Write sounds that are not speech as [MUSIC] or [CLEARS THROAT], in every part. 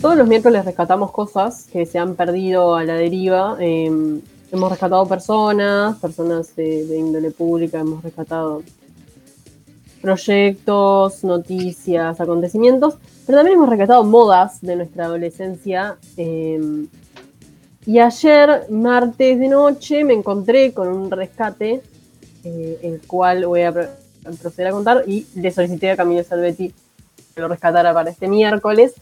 todos los miércoles rescatamos cosas que se han perdido a la deriva. Eh, hemos rescatado personas, personas de, de índole pública, hemos rescatado proyectos, noticias, acontecimientos, pero también hemos rescatado modas de nuestra adolescencia. eh, y ayer, martes de noche, me encontré con un rescate, eh, el cual voy a proceder a contar, y le solicité a Camilo Salvetti que lo rescatara para este miércoles,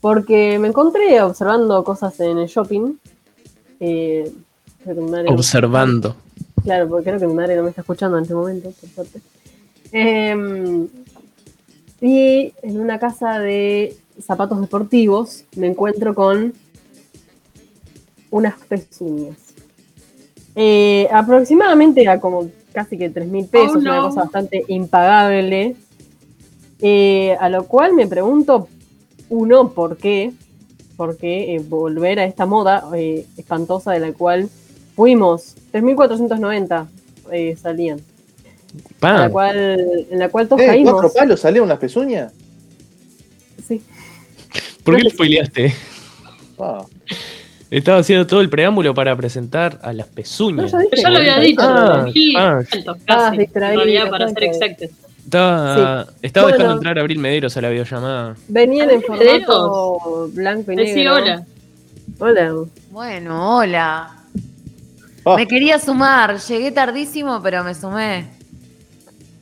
porque me encontré observando cosas en el shopping. eh, no- Observando. Claro, porque creo que mi madre no me está escuchando en este momento, por suerte. Em, y en una casa de zapatos deportivos me encuentro con unas pezuñas. Eh, aproximadamente a como casi que 3 mil pesos, Oh, una cosa bastante impagable. Eh, a lo cual me pregunto, uno, ¿por qué? ¿Por qué eh, volver a esta moda eh, espantosa de la cual fuimos? 3.490 eh, salían. En la, cual, en la cual todos Eh, caímos. ¿Cuatro palos salieron las pezuñas? Sí. ¿Por qué le spoileaste? Ah, Estaba haciendo todo el preámbulo para presentar a las pezuñas. No, ya dije. Ya lo había dicho, Ah, ah. Ah, en realidad, para ser exactos. Estaba, estaba Bueno. dejando entrar a Abril Mederos a la videollamada. Venían en Videos. formato blanco y negro. Decí hola. Hola. Bueno, hola. Ah, Me quería sumar, llegué tardísimo, pero me sumé.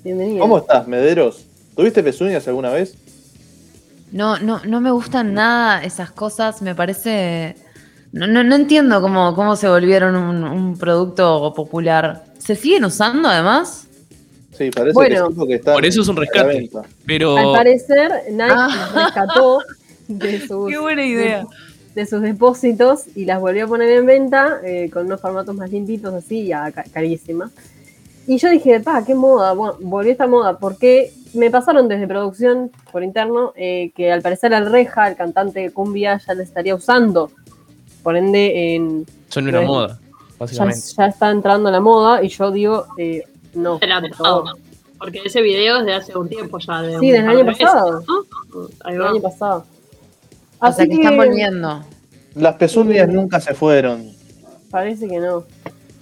Bienvenida. ¿Cómo estás, Mederos? ¿Tuviste pezuñas alguna vez? No, no, no me gustan nada esas cosas, me parece. No, no, no entiendo cómo, cómo se volvieron un, un producto popular. ¿Se siguen usando además? Sí, parece Bueno. que porque está Por eso es un rescate. Pero Al parecer, Nike Ah. las rescató de sus, buena idea. de sus depósitos y las volvió a poner en venta eh, con unos formatos más limpitos, así, ya ca- carísimas. Y yo dije, pa, qué moda, bueno, volvió esta moda, porque me pasaron desde producción por interno eh, que al parecer al Reja, el cantante de Cumbia, ya la estaría usando. Por ende, en, son una moda, ya, básicamente. ya está entrando la moda y yo digo, eh, no, por favor. Porque ese video es de hace un tiempo ya. De Sí, un desde el par año pasado. ¿no? Ahí El va. año pasado. O sea que están volviendo. Las pezuñas nunca se fueron. Parece que no.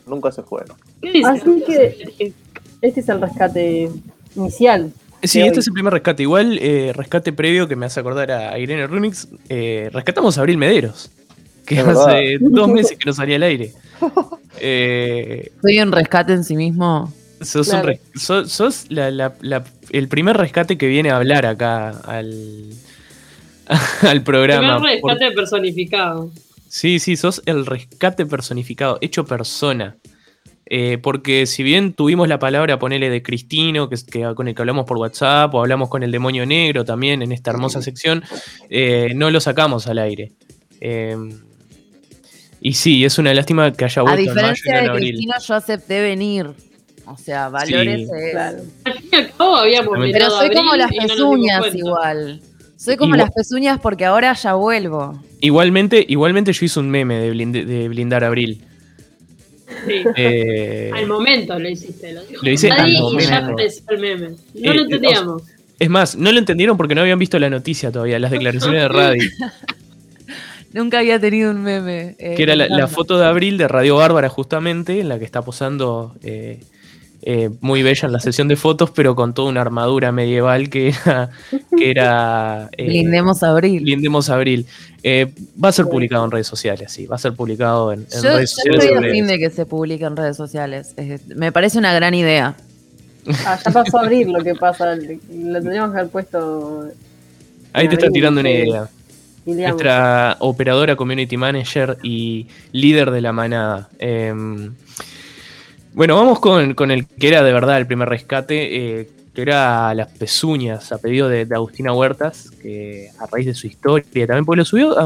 Nunca se fueron. ¿Qué dice? Así que- Este es el rescate inicial. Sí, este hoy. es el primer rescate. Igual, eh, rescate previo que me hace acordar a Irene Runix. eh, rescatamos a Abril Mederos, que Es hace dos meses que no salía al aire. [LAUGHS] Eh, Soy un rescate en sí mismo. Sos un Claro. res- sos, sos la- la- la- el primer rescate que viene a hablar acá al, [LAUGHS] al programa. Primer Por- rescate personificado. Sí, sí, sos el rescate personificado, hecho persona. Eh, porque si bien tuvimos la palabra, ponele de Cristino, que, con el que hablamos por WhatsApp, o hablamos con el demonio negro también en esta hermosa sección, eh, no lo sacamos al aire. Eh, y sí, es una lástima que haya A vuelto en mayo y diferencia en de abril. Cristina, yo acepté venir. O sea, valores es- Claro. Al fin y al cabo habíamos Pero soy como las no pezuñas igual. Soy como Igual- las pezuñas porque ahora ya vuelvo. Igualmente, igualmente yo hice un meme de, blinde- de blindar abril. Sí. Eh, Al momento lo hiciste. Lo, dijo Lo hice al Nadie y momento. ya apareció el meme. No Eh, lo entendíamos. es más, no lo entendieron porque no habían visto la noticia todavía, las declaraciones de radio. [LAUGHS] Nunca había tenido un meme. eh, que era la, foto de abril de Radio Bárbara justamente, en la que está posando eh, eh, muy bella en la sesión de fotos, pero con toda una armadura medieval que era... Que era eh, Blindemos abril. Blindemos Abril. Eh, va a ser publicado en redes sociales, sí, va a ser publicado en, en Yo, redes yo sociales. estoy a fin de que se publique en redes sociales. Es- me parece una gran idea. Ah, ya pasó a abrir lo que pasa. Lo tendríamos que haber puesto. Ahí te está tirando una idea. Nuestra operadora, community manager y líder de la manada. Em, bueno, vamos con, con el que era de verdad el primer rescate, eh, que era Las Pezuñas, a pedido de, de Agustina Huertas, que a raíz de su historia también, porque lo subió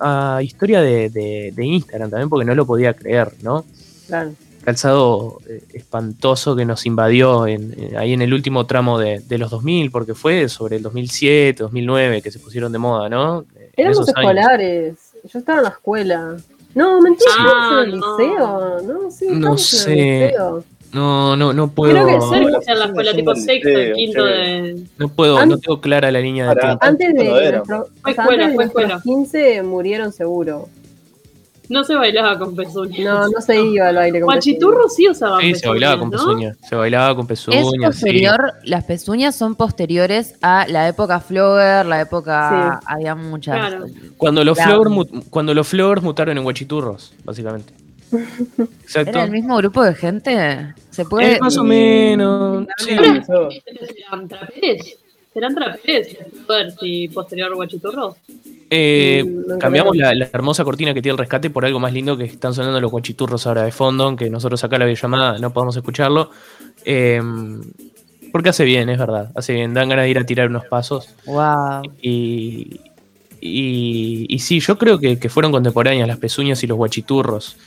a, a historia de, de- de Instagram también, porque no lo podía creer, ¿no? claro. Calzado eh, espantoso que nos invadió en- en- ahí en el último tramo de, de los 2000, porque fue sobre el 2007, 2009 que se pusieron de moda, ¿no? Éramos años. escolares. Yo estaba en la escuela. No, mentira, Ah, en el no. liceo. No, sí, No estábamos en el sé. liceo. No, no, no puedo. Creo que Ser sí. que sea en la escuela, tipo sexto, quinto de. No puedo, An- no tengo clara la línea de tiempo. Antes de, nuestro- Fue o sea, escuela, antes de fue nuestros escuela. 15 murieron seguro. No se bailaba con pezuñas. No, no se iba al baile con Guachiturro sí usaban Sí, se bailaba pezuñas, con ¿no? pezuñas. Se bailaba con Es pezuñas. sí. posterior, las pezuñas son posteriores a la época Flogger, la época. Sí. Había muchas. Claro. Cuando los, Claro. floggers mu- cuando los floggers mutaron en guachiturros, básicamente. Exacto. ¿Era el mismo grupo de gente? ¿Se puede.? Eh, más o menos. Sí. ¿Serán traperes? ¿Serán traperes? A ver si posterior guachiturro. Eh, no cambiamos la, la hermosa cortina que tiene el rescate por algo más lindo que están sonando los guachiturros ahora de fondo, aunque nosotros acá la videollamada no podemos escucharlo. Eh, porque hace bien, es verdad. Hace bien, dan ganas de ir a tirar unos pasos. Wow. Y, y, y sí, yo creo que, que fueron contemporáneas las pezuñas y los guachiturros.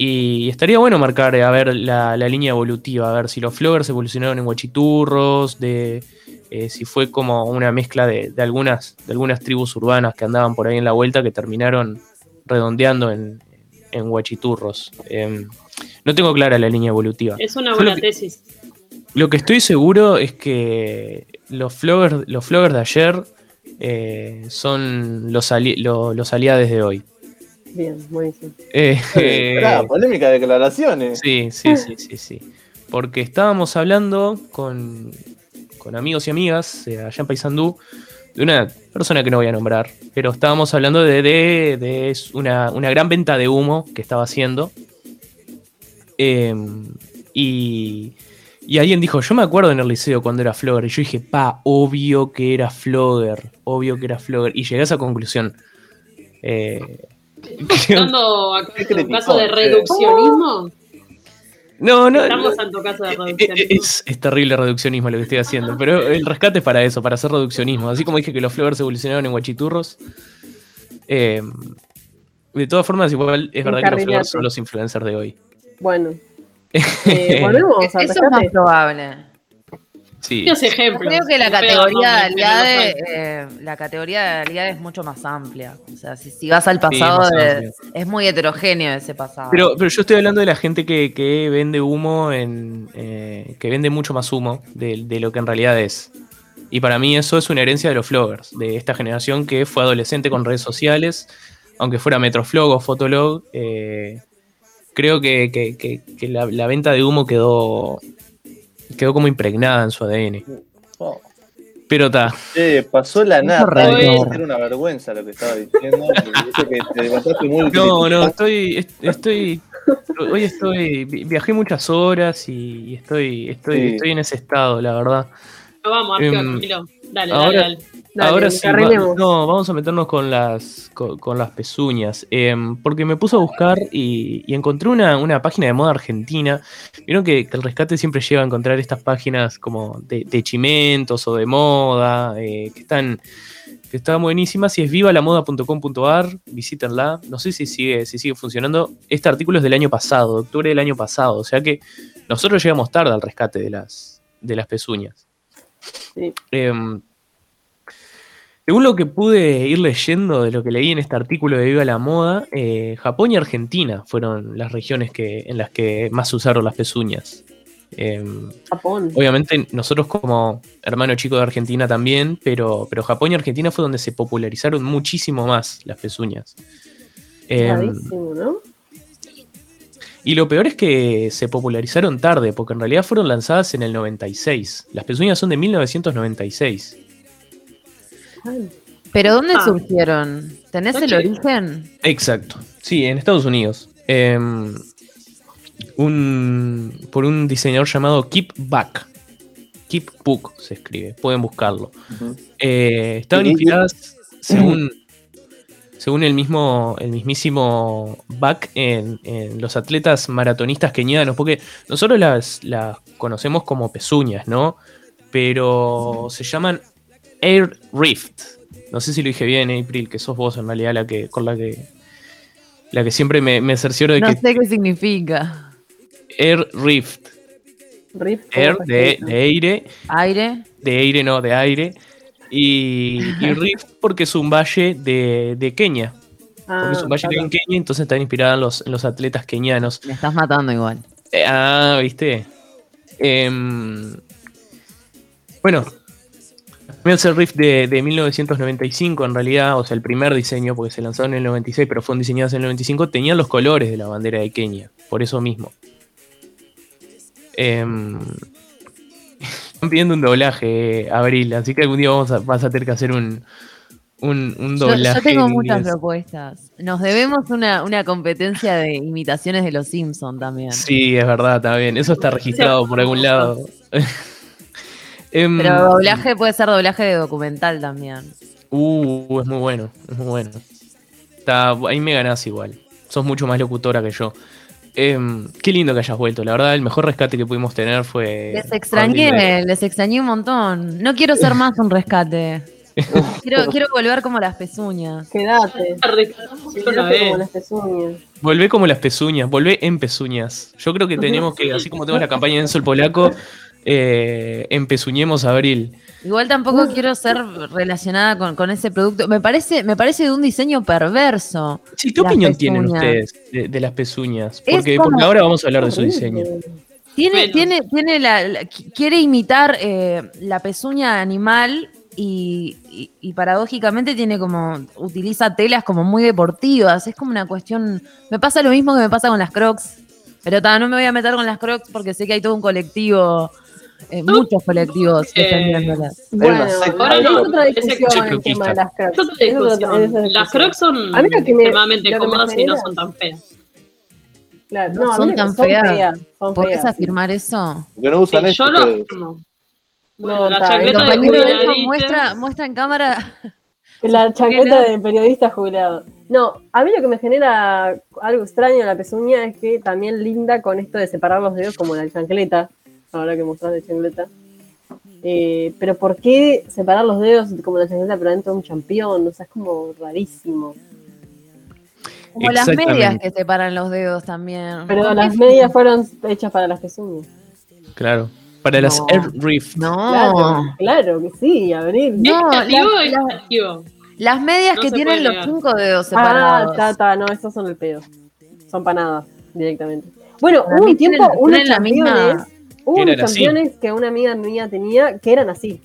Y estaría bueno marcar, a ver, la, la línea evolutiva, a ver si los floggers evolucionaron en guachiturros, de eh, si fue como una mezcla de, de algunas, de algunas tribus urbanas que andaban por ahí en la vuelta que terminaron redondeando en, en guachiturros. Em, no tengo clara la línea evolutiva. Es una buena lo que- tesis. Lo que estoy seguro es que los floggers, los floggers de ayer eh, son los, ali- lo- los aliados de hoy. Bien, buenísimo. Eh, Eh, pará, polémica de declaraciones. sí, sí, sí, sí, sí. Porque estábamos hablando con, con amigos y amigas eh, allá en Paysandú de una persona que no voy a nombrar, pero estábamos hablando de, de- de una, una gran venta de humo que estaba haciendo. Eh, y, y alguien dijo, yo me acuerdo en el liceo cuando era flogger, y yo dije, pa, obvio que era flogger, obvio que era flogger, y llegué a esa conclusión. Eh, ¿Estando [LAUGHS] acá en caso de eh. reduccionismo? no, no, Estamos en tu caso de Eh, eh, reduccionismo. Es, es terrible reduccionismo lo que estoy haciendo, pero el rescate es para eso, para hacer reduccionismo. Así como dije que los floggers evolucionaron en guachiturros. eh, de todas formas, igual es verdad que los floggers son los influencers de hoy. Bueno. [LAUGHS] Eh, volvemos al Eso es más probable. Sí. Ejemplos. Creo que la Muy feos, categoría de aliade, eh, la categoría de aliade es mucho más amplia. O sea, si, si vas al pasado, de- es muy heterogéneo ese pasado. Pero, pero yo estoy hablando de la gente que, que vende humo en. eh, que vende mucho más humo de, de lo que en realidad es. Y para mí eso es una herencia de los floggers, de esta generación que fue adolescente con redes sociales, aunque fuera Metroflog o Fotolog. eh, creo que, que- que- que la, la venta de humo quedó. Quedó como impregnada en su ADN. Oh. Pero está. Che, pasó la nada. Era una vergüenza lo que estaba diciendo. que te levantaste muy No, no, estoy, est- estoy, hoy estoy, vi- viajé muchas horas y estoy, estoy, Sí. estoy en ese estado, la verdad. No, vamos, Arqueo, Em, tranquilo. Dale, ahora- dale, dale. Dale, Ahora sí, va- no, vamos a meternos con las, con, con las pezuñas, em, porque me puse a buscar y, y encontré una, una página de moda argentina. Vieron que, que el rescate siempre lleva a encontrar estas páginas como de, de chimentos o de moda, eh, que están que están buenísimas y es vivalamoda.com.ar, visítenla. No sé si sigue, si sigue funcionando. Este artículo es del año pasado, de octubre del año pasado, o sea que nosotros llegamos tarde al rescate de las, de las pezuñas. Sí. Em, según lo que pude ir leyendo de lo que leí en este artículo de Viva la Moda, eh, Japón y Argentina fueron las regiones que, en las que más se usaron las pezuñas. Em, Japón. obviamente nosotros como hermano chico de Argentina también, pero, pero Japón y Argentina fue donde se popularizaron muchísimo más las pezuñas. Rarísimo, ¿no? Y lo peor es que se popularizaron tarde, porque en realidad fueron lanzadas en el 96. Las pezuñas son de 1996. Ay, ¿Pero dónde Ah. surgieron? ¿Tenés el origen? Exacto. Sí, en Estados Unidos. Em, un, por un diseñador llamado Keep Back. Keep Book se escribe. Pueden buscarlo. Eh, estaban inspiradas, según, según el mismo, el mismísimo Back, en, en los atletas maratonistas kenianos, porque nosotros las, las conocemos como pezuñas, ¿no? Pero se llaman Air Rift. No sé si lo dije bien, April, que sos vos en realidad la que, con la que, la que siempre me, me cercioro de No que sé qué significa. Air Rift. Riff, Air ¿cómo se de, de aire ¿Aire? de aire, no, de aire. Y, y [LAUGHS] Rift porque es un valle de, de Kenia. Porque Ah, es un valle que hay en claro. Kenia, entonces está inspirada en los, en los atletas kenianos. Me estás matando igual. Eh, ah, viste. Em, bueno, Meltzer Rift de, de 1995, en realidad, o sea, el primer diseño, porque se lanzó en el 96, pero fueron diseñados en el 95, tenían los colores de la bandera de Kenia, por eso mismo. Em, están pidiendo un doblaje, Abril, así que algún día vamos a, vas a tener que hacer un, un, un Yo, doblaje. yo tengo en muchas propuestas. Nos debemos una, una competencia de imitaciones de los Simpsons también. Sí, es verdad, también. Eso está registrado por algún lado. [LAUGHS] [LAUGHS] Em, Pero doblaje puede ser doblaje de documental también. Uh, es muy bueno, es muy bueno. Está, ahí me ganás igual. Sos mucho más locutora que yo. Em, qué lindo que hayas vuelto. La verdad, el mejor rescate que pudimos tener fue. Les extrañé, les extrañé un montón. No quiero ser más un rescate. [LAUGHS] Quiero, quiero volver como las pezuñas. Quédate. Vez. como las pezuñas. Volvé como las pezuñas, volvé en pezuñas. Yo creo que tenemos que, así como tenemos la campaña de Enzo el Polaco, eh, empezuñemos a Abril. Igual tampoco quiero ser relacionada con, con ese producto. Me parece, me parece de un diseño perverso. Sí, ¿qué opinión tienen pezuñas. ustedes de, de las pezuñas? Porque, como- porque ahora vamos a hablar de su diseño. Tiene, Bueno. tiene, tiene la, la- qui- quiere imitar eh, la pezuña animal y, y- y paradójicamente tiene como, utiliza telas como muy deportivas. Es como una cuestión. Me pasa lo mismo que me pasa con las crocs. Pero ta, no me voy a meter con las crocs porque sé que hay todo un colectivo, eh, muchos colectivos Eh, defendiéndolas. Bueno, Ahora es no, otra ese discusión coche el tema croquista. de las crocs. Es otra Es otra- discusión. es otra Las discusión. crocs son A mí lo que me- extremadamente lo que me cómodas y no genera- son tan feas. Claro, No no, son tan son feas. son ¿Podés feas, sí. afirmar eso? Porque no usan Sí, esto yo lo ustedes. afirmo. No, Bueno, la el El chancleta de eso muestra, muestra en cámara. La [LAUGHS] chaqueta de periodista jubilado. No, a mí lo que me genera algo extraño en la pezuña es que también linda con esto de separar los dedos como la chancleta, ahora que mostrás de chancleta. Eh, pero ¿por qué separar los dedos como la chancleta pero dentro de un champión? O sea, es como rarísimo. Como las medias que separan los dedos también. Pero ¿Con las medias fueron hechas para las pezuñas. Claro. Para las No. Air Rift. No. Claro, claro que sí, Abril. No, ¿Es creativo o las- las-? Las medias No que tienen los cinco dedos Ah, separados. ta, ta, no, esos son el pedo. Son panadas directamente. Bueno, hubo un tiempo, unos championes, hubo eran así. championes que una amiga mía tenía que eran así.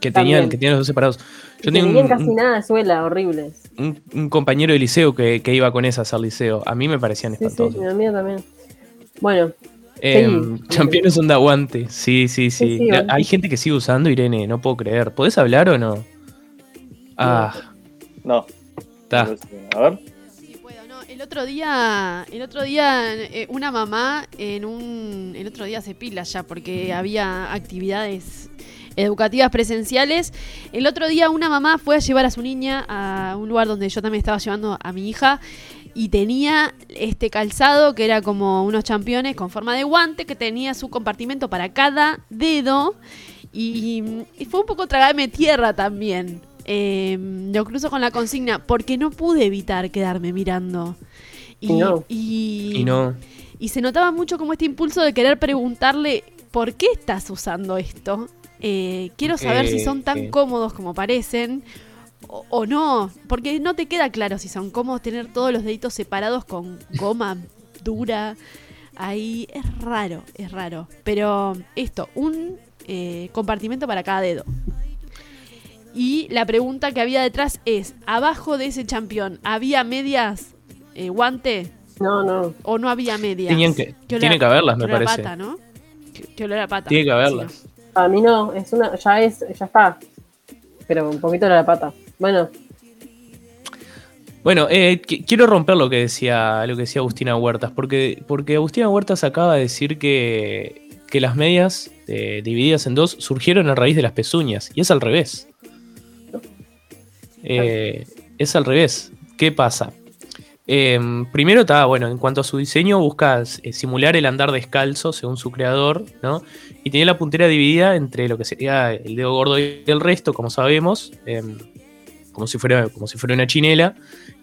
Que También. tenían, que tenían los dos separados. Yo tenía tenían un, casi un- nada de suela, horribles. un- un compañero de liceo que, que iba con esas al liceo. A mí me parecían Sí, sí, espantosos. mi amiga también. Bueno, Em, Sí. Championes son de aguante. Sí, sí, sí. Sí, sí, bueno. Hay gente que sigue usando Irene, no puedo creer. ¿Podés hablar o no? Ah, No. está. A ver. El otro día, el otro día, eh, una mamá en un, el otro día se pila ya porque había actividades educativas presenciales. El otro día una mamá fue a llevar a su niña a un lugar donde yo también estaba llevando a mi hija y tenía este calzado que era como unos championes con forma de guante que tenía su compartimento para cada dedo y, y fue un poco tragarme tierra también. Eh, lo cruzo con la consigna porque no pude evitar quedarme mirando. Y, no. y- Y no. y se notaba mucho como este impulso de querer preguntarle ¿por qué estás usando esto? Eh, quiero saber si son tan Eh, cómodos como parecen o, o no, porque no te queda claro si son cómodos tener todos los deditos separados con goma [LAUGHS] dura. Ahí es raro, es raro. Pero esto, un eh, compartimento para cada dedo. Y la pregunta que había detrás es, abajo de ese champión, ¿había medias, eh, guante no, no. o no había medias? Que, ¿Qué olor tiene que haberlas, me qué olor a parece. pata, ¿no? ¿Qué, qué olor a pata? Tiene que haberlas. Sí, A mí no, es una, ya es, ya está. Pero un poquito de la pata. Bueno, Bueno, eh, qui- quiero romper lo que decía, lo que decía Agustina Huertas, porque, porque Agustina Huertas acaba de decir que, que las medias eh, divididas en dos surgieron a raíz de las pezuñas, y es al revés. Eh, es al revés. ¿Qué pasa? Eh, primero está, bueno, en cuanto a su diseño, busca eh, simular el andar descalzo, según su creador, ¿no? Y tenía la puntera dividida entre lo que sería el dedo gordo y el resto, como sabemos, em, como, si fuera, como si fuera una chinela.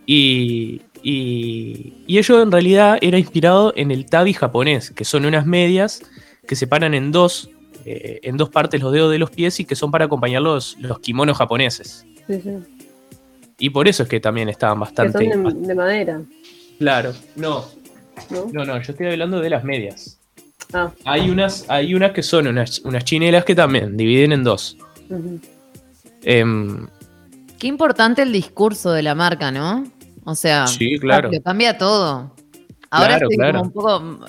Y, y, y ello en realidad era inspirado en el tabi japonés, que son unas medias que separan en dos, en dos partes los dedos de los pies y que son para acompañar los, los kimonos japoneses. sí, sí. Y por eso es que también estaban Que bastante. son de, de madera. Claro, no. ¿no? No, no, yo estoy hablando de las medias. Ah, Hay unas, hay unas que son unas, unas chinelas que también dividen en dos. Em, Qué importante el discurso de la marca, ¿no? O sea, sí, claro. cambia todo. Ahora Claro, estoy claro. como un poco.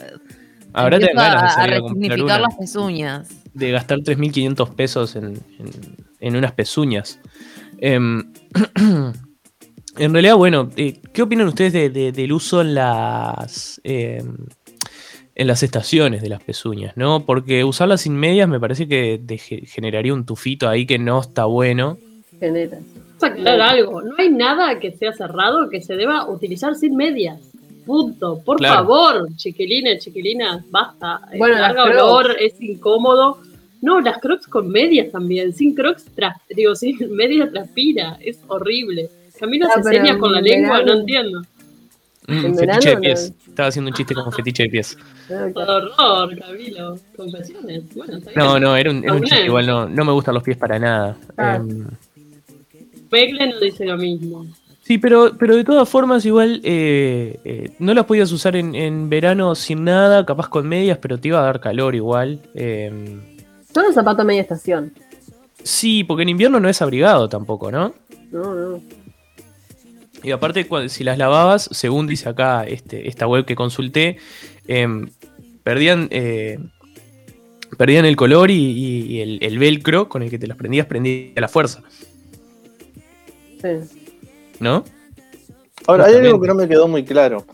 Ahora te ganas de a, a salir a comprar resignificar las pezuñas. de gastar 3.500 pesos en, en- en unas pezuñas. Em, [CLEARS THROAT] en realidad, bueno, eh, ¿qué opinan ustedes de- de- del uso en las, em, en las estaciones de las pezuñas? ¿no? Porque usarlas sin medias me parece que generaría un tufito ahí que no está bueno. Genera. Vamos a aclarar algo. No hay nada que sea cerrado que se deba utilizar sin medias. Punto. Por Claro. favor, chiquilines, chiquilinas, basta. Bueno, larga olor, es incómodo. No, las crocs con medias también. Sin crocs, tras- digo, sin [LAUGHS] medias transpira. Es horrible. Camino Ah, hace pero señas con la en lengua, verano- no entiendo. Mm, fetiche de no- pies. Estaba haciendo un chiste con fetiche de pies. Ah. Horror, Camilo. Confesiones. Bueno. No, no, era un, era un Está chiste. Igual no, no me gustan los pies para nada. Ah. Em, no dice lo mismo. Sí, pero, pero de todas formas, igual eh, eh, no las podías usar en, en verano sin nada, capaz con medias, pero te iba a dar calor igual. Eh, Son los zapatos media estación. sí, porque en invierno no es abrigado tampoco, ¿no? No, no. Y aparte, si las lavabas, según dice acá este, esta web que consulté, em, perdían, eh, perdían el color y, el, el velcro con el que te las prendías prendía a la fuerza, Sí. ¿no? Ahora, hay algo que no me quedó muy claro.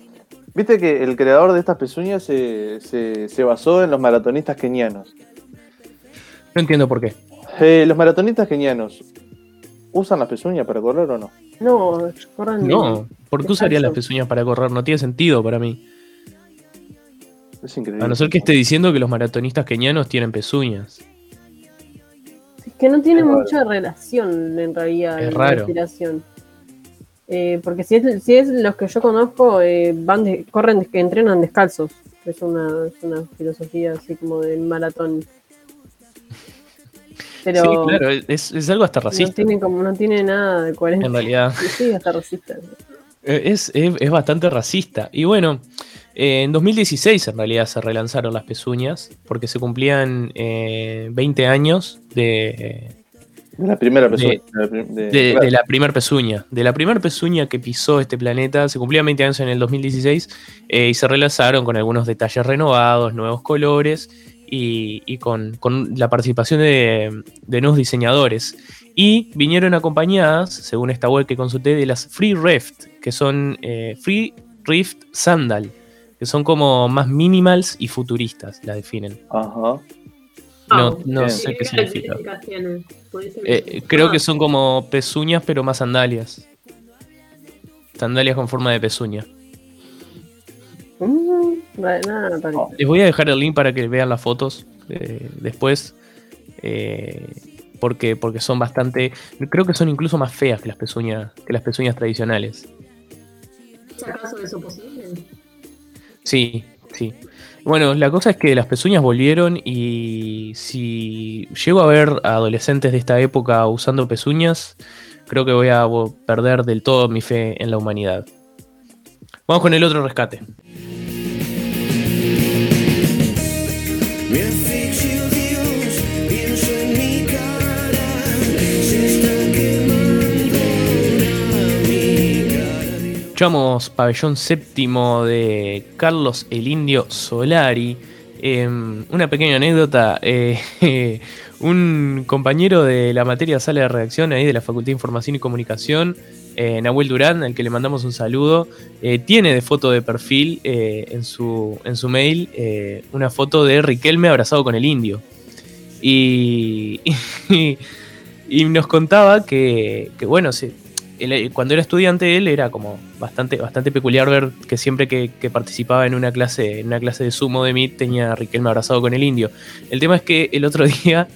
Viste que el creador de estas pezuñas se, se- se basó en los maratonistas kenianos. No entiendo por qué. Eh, los maratonistas kenianos, ¿usan las pezuñas para correr o no? No, corran. No, ¿por qué usaría las pezuñas para correr? No tiene sentido para mí. Es increíble. A no ser que esté diciendo que los maratonistas kenianos tienen pezuñas. Es que no tiene Es raro. mucha relación en realidad Es la raro. Eh, porque si es, si es los que yo conozco, eh, van de- corren, que entrenan descalzos. Es una, es una filosofía así como del maratón. Pero sí, claro, es, es algo hasta no racista, tiene como no tiene nada de coherencia. en realidad. Sí, hasta racista. Eh, Es, es- es bastante racista. Y bueno, eh, en 2016 en realidad se relanzaron las pezuñas, porque se cumplían eh, 20 años de, De la primera pezuña. De- de la prim- de- de, claro. de la primer pezuña. De la primer pezuña que pisó este planeta, se cumplían 20 años en el 2016 eh, y se relanzaron con algunos detalles renovados, nuevos colores y, y con, con la participación de, de nuevos diseñadores. Y vinieron acompañadas, según esta web que consulté, de las Free Rift, que son eh, Free Rift Sandal, que son como más minimals y futuristas, la definen. Ajá. No, no bien. sé qué significa. Eh, creo Ah, que son como pezuñas, pero más sandalias. Sandalias con forma de pezuña. Mm, vale, nada, rarito. Oh. Les voy a dejar el link para que vean las fotos eh, después. eh, porque, porque son bastante. Creo que son incluso más feas que las pezuñas, que las pezuñas tradicionales. ¿Es acaso eso posible? Sí, sí. Bueno, la cosa es que las pezuñas volvieron y si llego a ver a adolescentes de esta época usando pezuñas, creo que voy a perder del todo mi fe en la humanidad. Vamos con el otro rescate. Escuchamos Pabellón Séptimo de Carlos el Indio Solari. Em, una pequeña anécdota. eh, [LAUGHS] un compañero de la materia sala de redacción ahí de la Facultad de Información y Comunicación, eh, Nahuel Durán, al que le mandamos un saludo, eh, tiene de foto de perfil eh, en, su, en su mail eh, una foto de Riquelme abrazado con el indio. Y, [LAUGHS] y, nos contaba que, que bueno, él, cuando era estudiante él era como bastante, bastante peculiar ver que siempre que, que, participaba en una clase, en una clase de sumo de MIT tenía Riquelme abrazado con el indio. El tema es que el otro [LAUGHS] día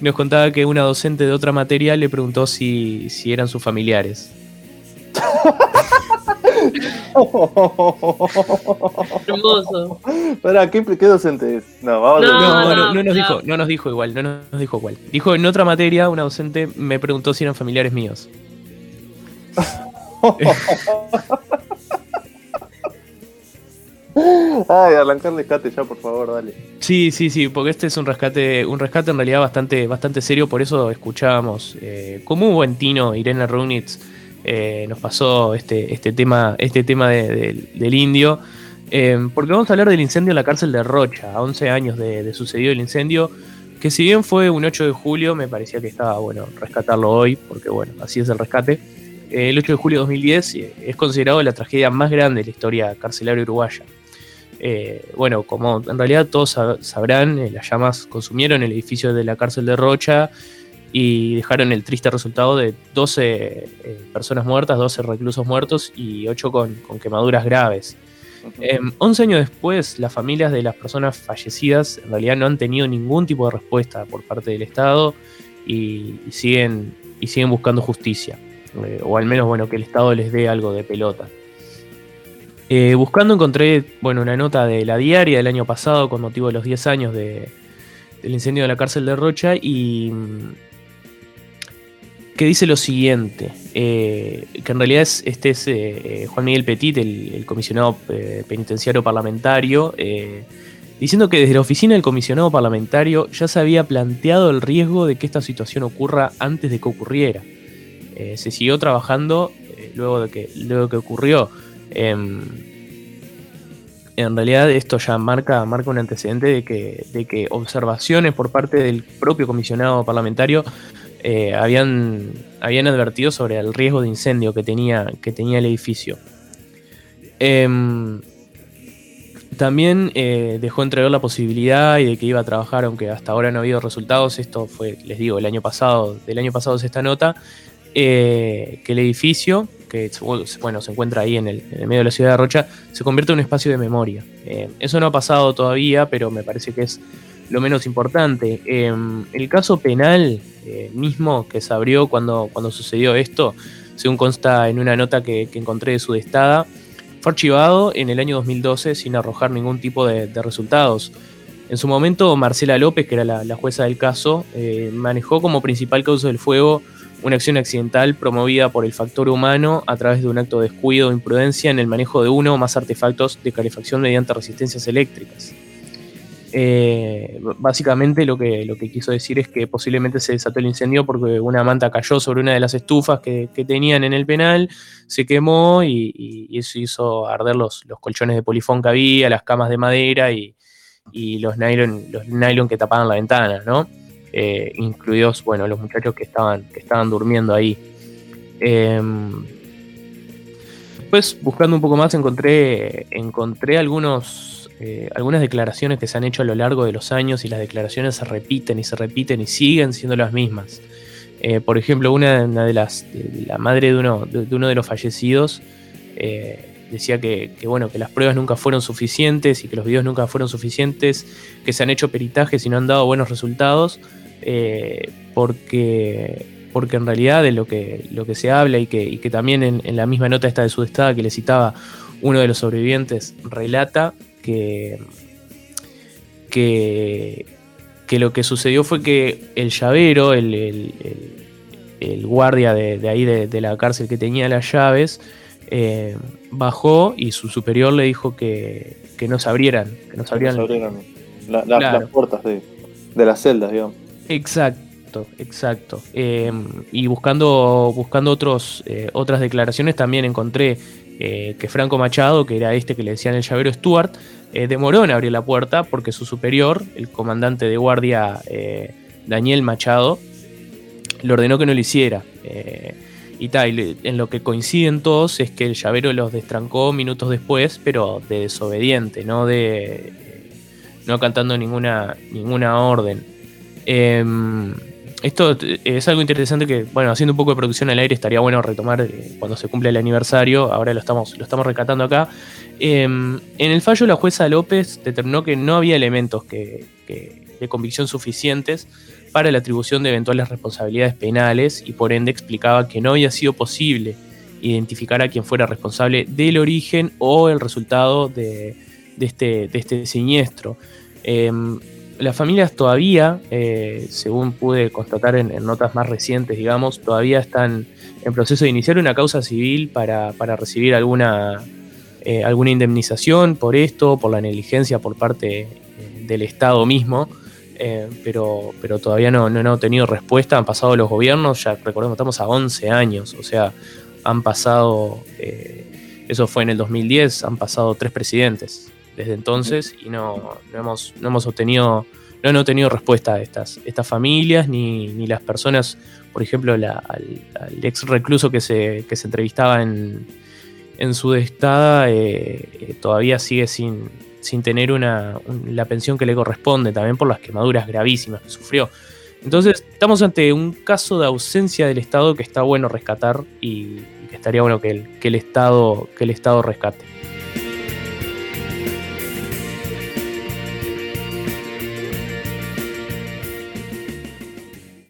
nos contaba que una docente de otra materia le preguntó si, si eran sus familiares. Hermoso. Pará, ¿qué, ¿qué docente es? No, vamos No, a No, no, no, no nos no. dijo, no nos dijo igual, no nos dijo cuál. Dijo en otra materia, una docente me preguntó si eran familiares míos. [LAUGHS] [LAUGHS] Ay, arrancar rescate ya, por favor, dale. Sí, sí, sí, porque este es un rescate, un rescate en realidad bastante, bastante serio, por eso escuchábamos eh, como un buen tino, Irene Runitz eh, nos pasó este, este tema, este tema de- de- del indio, eh, porque vamos a hablar del incendio en la cárcel de Rocha, a 11 años de, de sucedido el incendio, que si bien fue un 8 de julio, me parecía que estaba bueno rescatarlo hoy, porque bueno, así es el rescate. Eh, el 8 de julio de 2010 eh, es considerado la tragedia más grande de la historia carcelaria uruguaya. Eh, bueno, como en realidad todos sab- sabrán, eh, las llamas consumieron el edificio de la cárcel de Rocha y dejaron el triste resultado de 12 eh, personas muertas, 12 reclusos muertos y 8 con, con quemaduras graves. Eh, 11 años después, las familias de las personas fallecidas en realidad no han tenido ningún tipo de respuesta por parte del Estado y, y siguen, y siguen buscando justicia. Eh, o al menos, bueno, que el Estado les dé algo de pelota. Eh, buscando encontré, bueno, una nota de la diaria del año pasado con motivo de los 10 años de- del incendio de la cárcel de Rocha y mm, que dice lo siguiente, eh, que en realidad es, este es eh, Juan Miguel Petit, el, el comisionado eh, penitenciario parlamentario, diciendo que desde la oficina del comisionado parlamentario ya se había planteado el riesgo de que esta situación ocurra antes de que ocurriera. Se siguió trabajando luego, de que, luego que ocurrió. Em, en realidad esto ya marca, marca un antecedente de que, de que observaciones por parte del propio comisionado parlamentario eh, habían, habían advertido sobre el riesgo de incendio que tenía, que tenía el edificio. Em, también eh, dejó entrever la posibilidad y de que iba a trabajar, aunque hasta ahora no ha habido resultados. Esto fue, les digo, el año pasado, del año pasado es esta nota, eh, que el edificio, que bueno, se encuentra ahí en el, medio de la ciudad de Rocha, se convierte en un espacio de memoria. Eh, eso no ha pasado todavía, pero me parece que es lo menos importante. Eh, el caso penal eh, mismo que se abrió cuando, cuando sucedió esto, según consta en una nota que, encontré de Sudestada, fue archivado en el año 2012 sin arrojar ningún tipo de, resultados. En su momento, Marcela López, que era la, la jueza del caso, eh, manejó como principal causa del fuego una acción accidental promovida por el factor humano a través de un acto de descuido o imprudencia en el manejo de uno o más artefactos de calefacción mediante resistencias eléctricas. Eh, básicamente lo que, lo que quiso decir es que posiblemente se desató el incendio porque una manta cayó sobre una de las estufas que, que tenían en el penal, se quemó y, eso hizo arder los, los colchones de polifón que había, las camas de madera y, y los, nylon, los nylon que tapaban la ventana, ¿no? Eh, incluidos, bueno, los muchachos que estaban, que estaban durmiendo ahí. Em, Después, buscando un poco más, encontré, encontré algunos, eh, algunas declaraciones que se han hecho a lo largo de los años y las declaraciones se repiten y se repiten y siguen siendo las mismas. Eh, por ejemplo, una, una de las, de la madre de uno de, de uno de los fallecidos eh, decía que, bueno, que las pruebas nunca fueron suficientes y que los videos nunca fueron suficientes, que se han hecho peritajes y no han dado buenos resultados, eh, porque porque en realidad de lo que, lo que se habla y que, que también en, la misma nota esta de Sudestada que le citaba uno de los sobrevivientes relata que, que, lo que sucedió fue que el llavero, el, el- guardia de, ahí de la cárcel que tenía las llaves, eh, bajó y su superior le dijo que, que no se abrieran, que no se abrieran Se abrieron la- la- Claro. las puertas de, de las celdas, digamos. Exacto, exacto. Eh, y buscando, buscando otros, eh, otras declaraciones también encontré que Franco Machado, que era este que le decían el llavero Stuart, demoró en abrir la puerta porque su superior, el comandante de guardia Daniel Machado, le ordenó que no lo hiciera. Eh, y tal, en lo que coinciden todos es que el llavero los destrancó minutos después, pero de desobediente, no de. eh, no cantando ninguna, ninguna orden. Em, esto es algo interesante que, bueno, haciendo un poco de producción al aire estaría bueno retomar eh, cuando se cumple el aniversario, ahora lo estamos, lo estamos rescatando acá. Em, en el fallo la jueza López determinó que no había elementos que- de convicción suficientes para la atribución de eventuales responsabilidades penales y por ende explicaba que no había sido posible identificar a quien fuera responsable del origen o el resultado de, este, este siniestro. Em, las familias todavía, eh, según pude constatar en, notas más recientes, digamos, todavía están en proceso de iniciar una causa civil para, para recibir alguna, eh, alguna indemnización por esto, por la negligencia por parte eh, del Estado mismo, eh, pero, pero todavía no, no, no he tenido respuesta. Han pasado los gobiernos, ya recordemos, estamos a 11 años, o sea, han pasado, eh, eso fue en el 2010, han pasado tres presidentes desde entonces y no, no hemos, no hemos obtenido, no han obtenido respuesta de estas, estas familias ni, ni las personas, por ejemplo, la- al, ex recluso que se, que se entrevistaba en, en su destada eh, eh, todavía sigue sin, sin tener una, un- la pensión que le corresponde, también por las quemaduras gravísimas que sufrió. Entonces, estamos ante un caso de ausencia del Estado que está bueno rescatar y, y que estaría bueno que el, que el Estado, que el Estado rescate.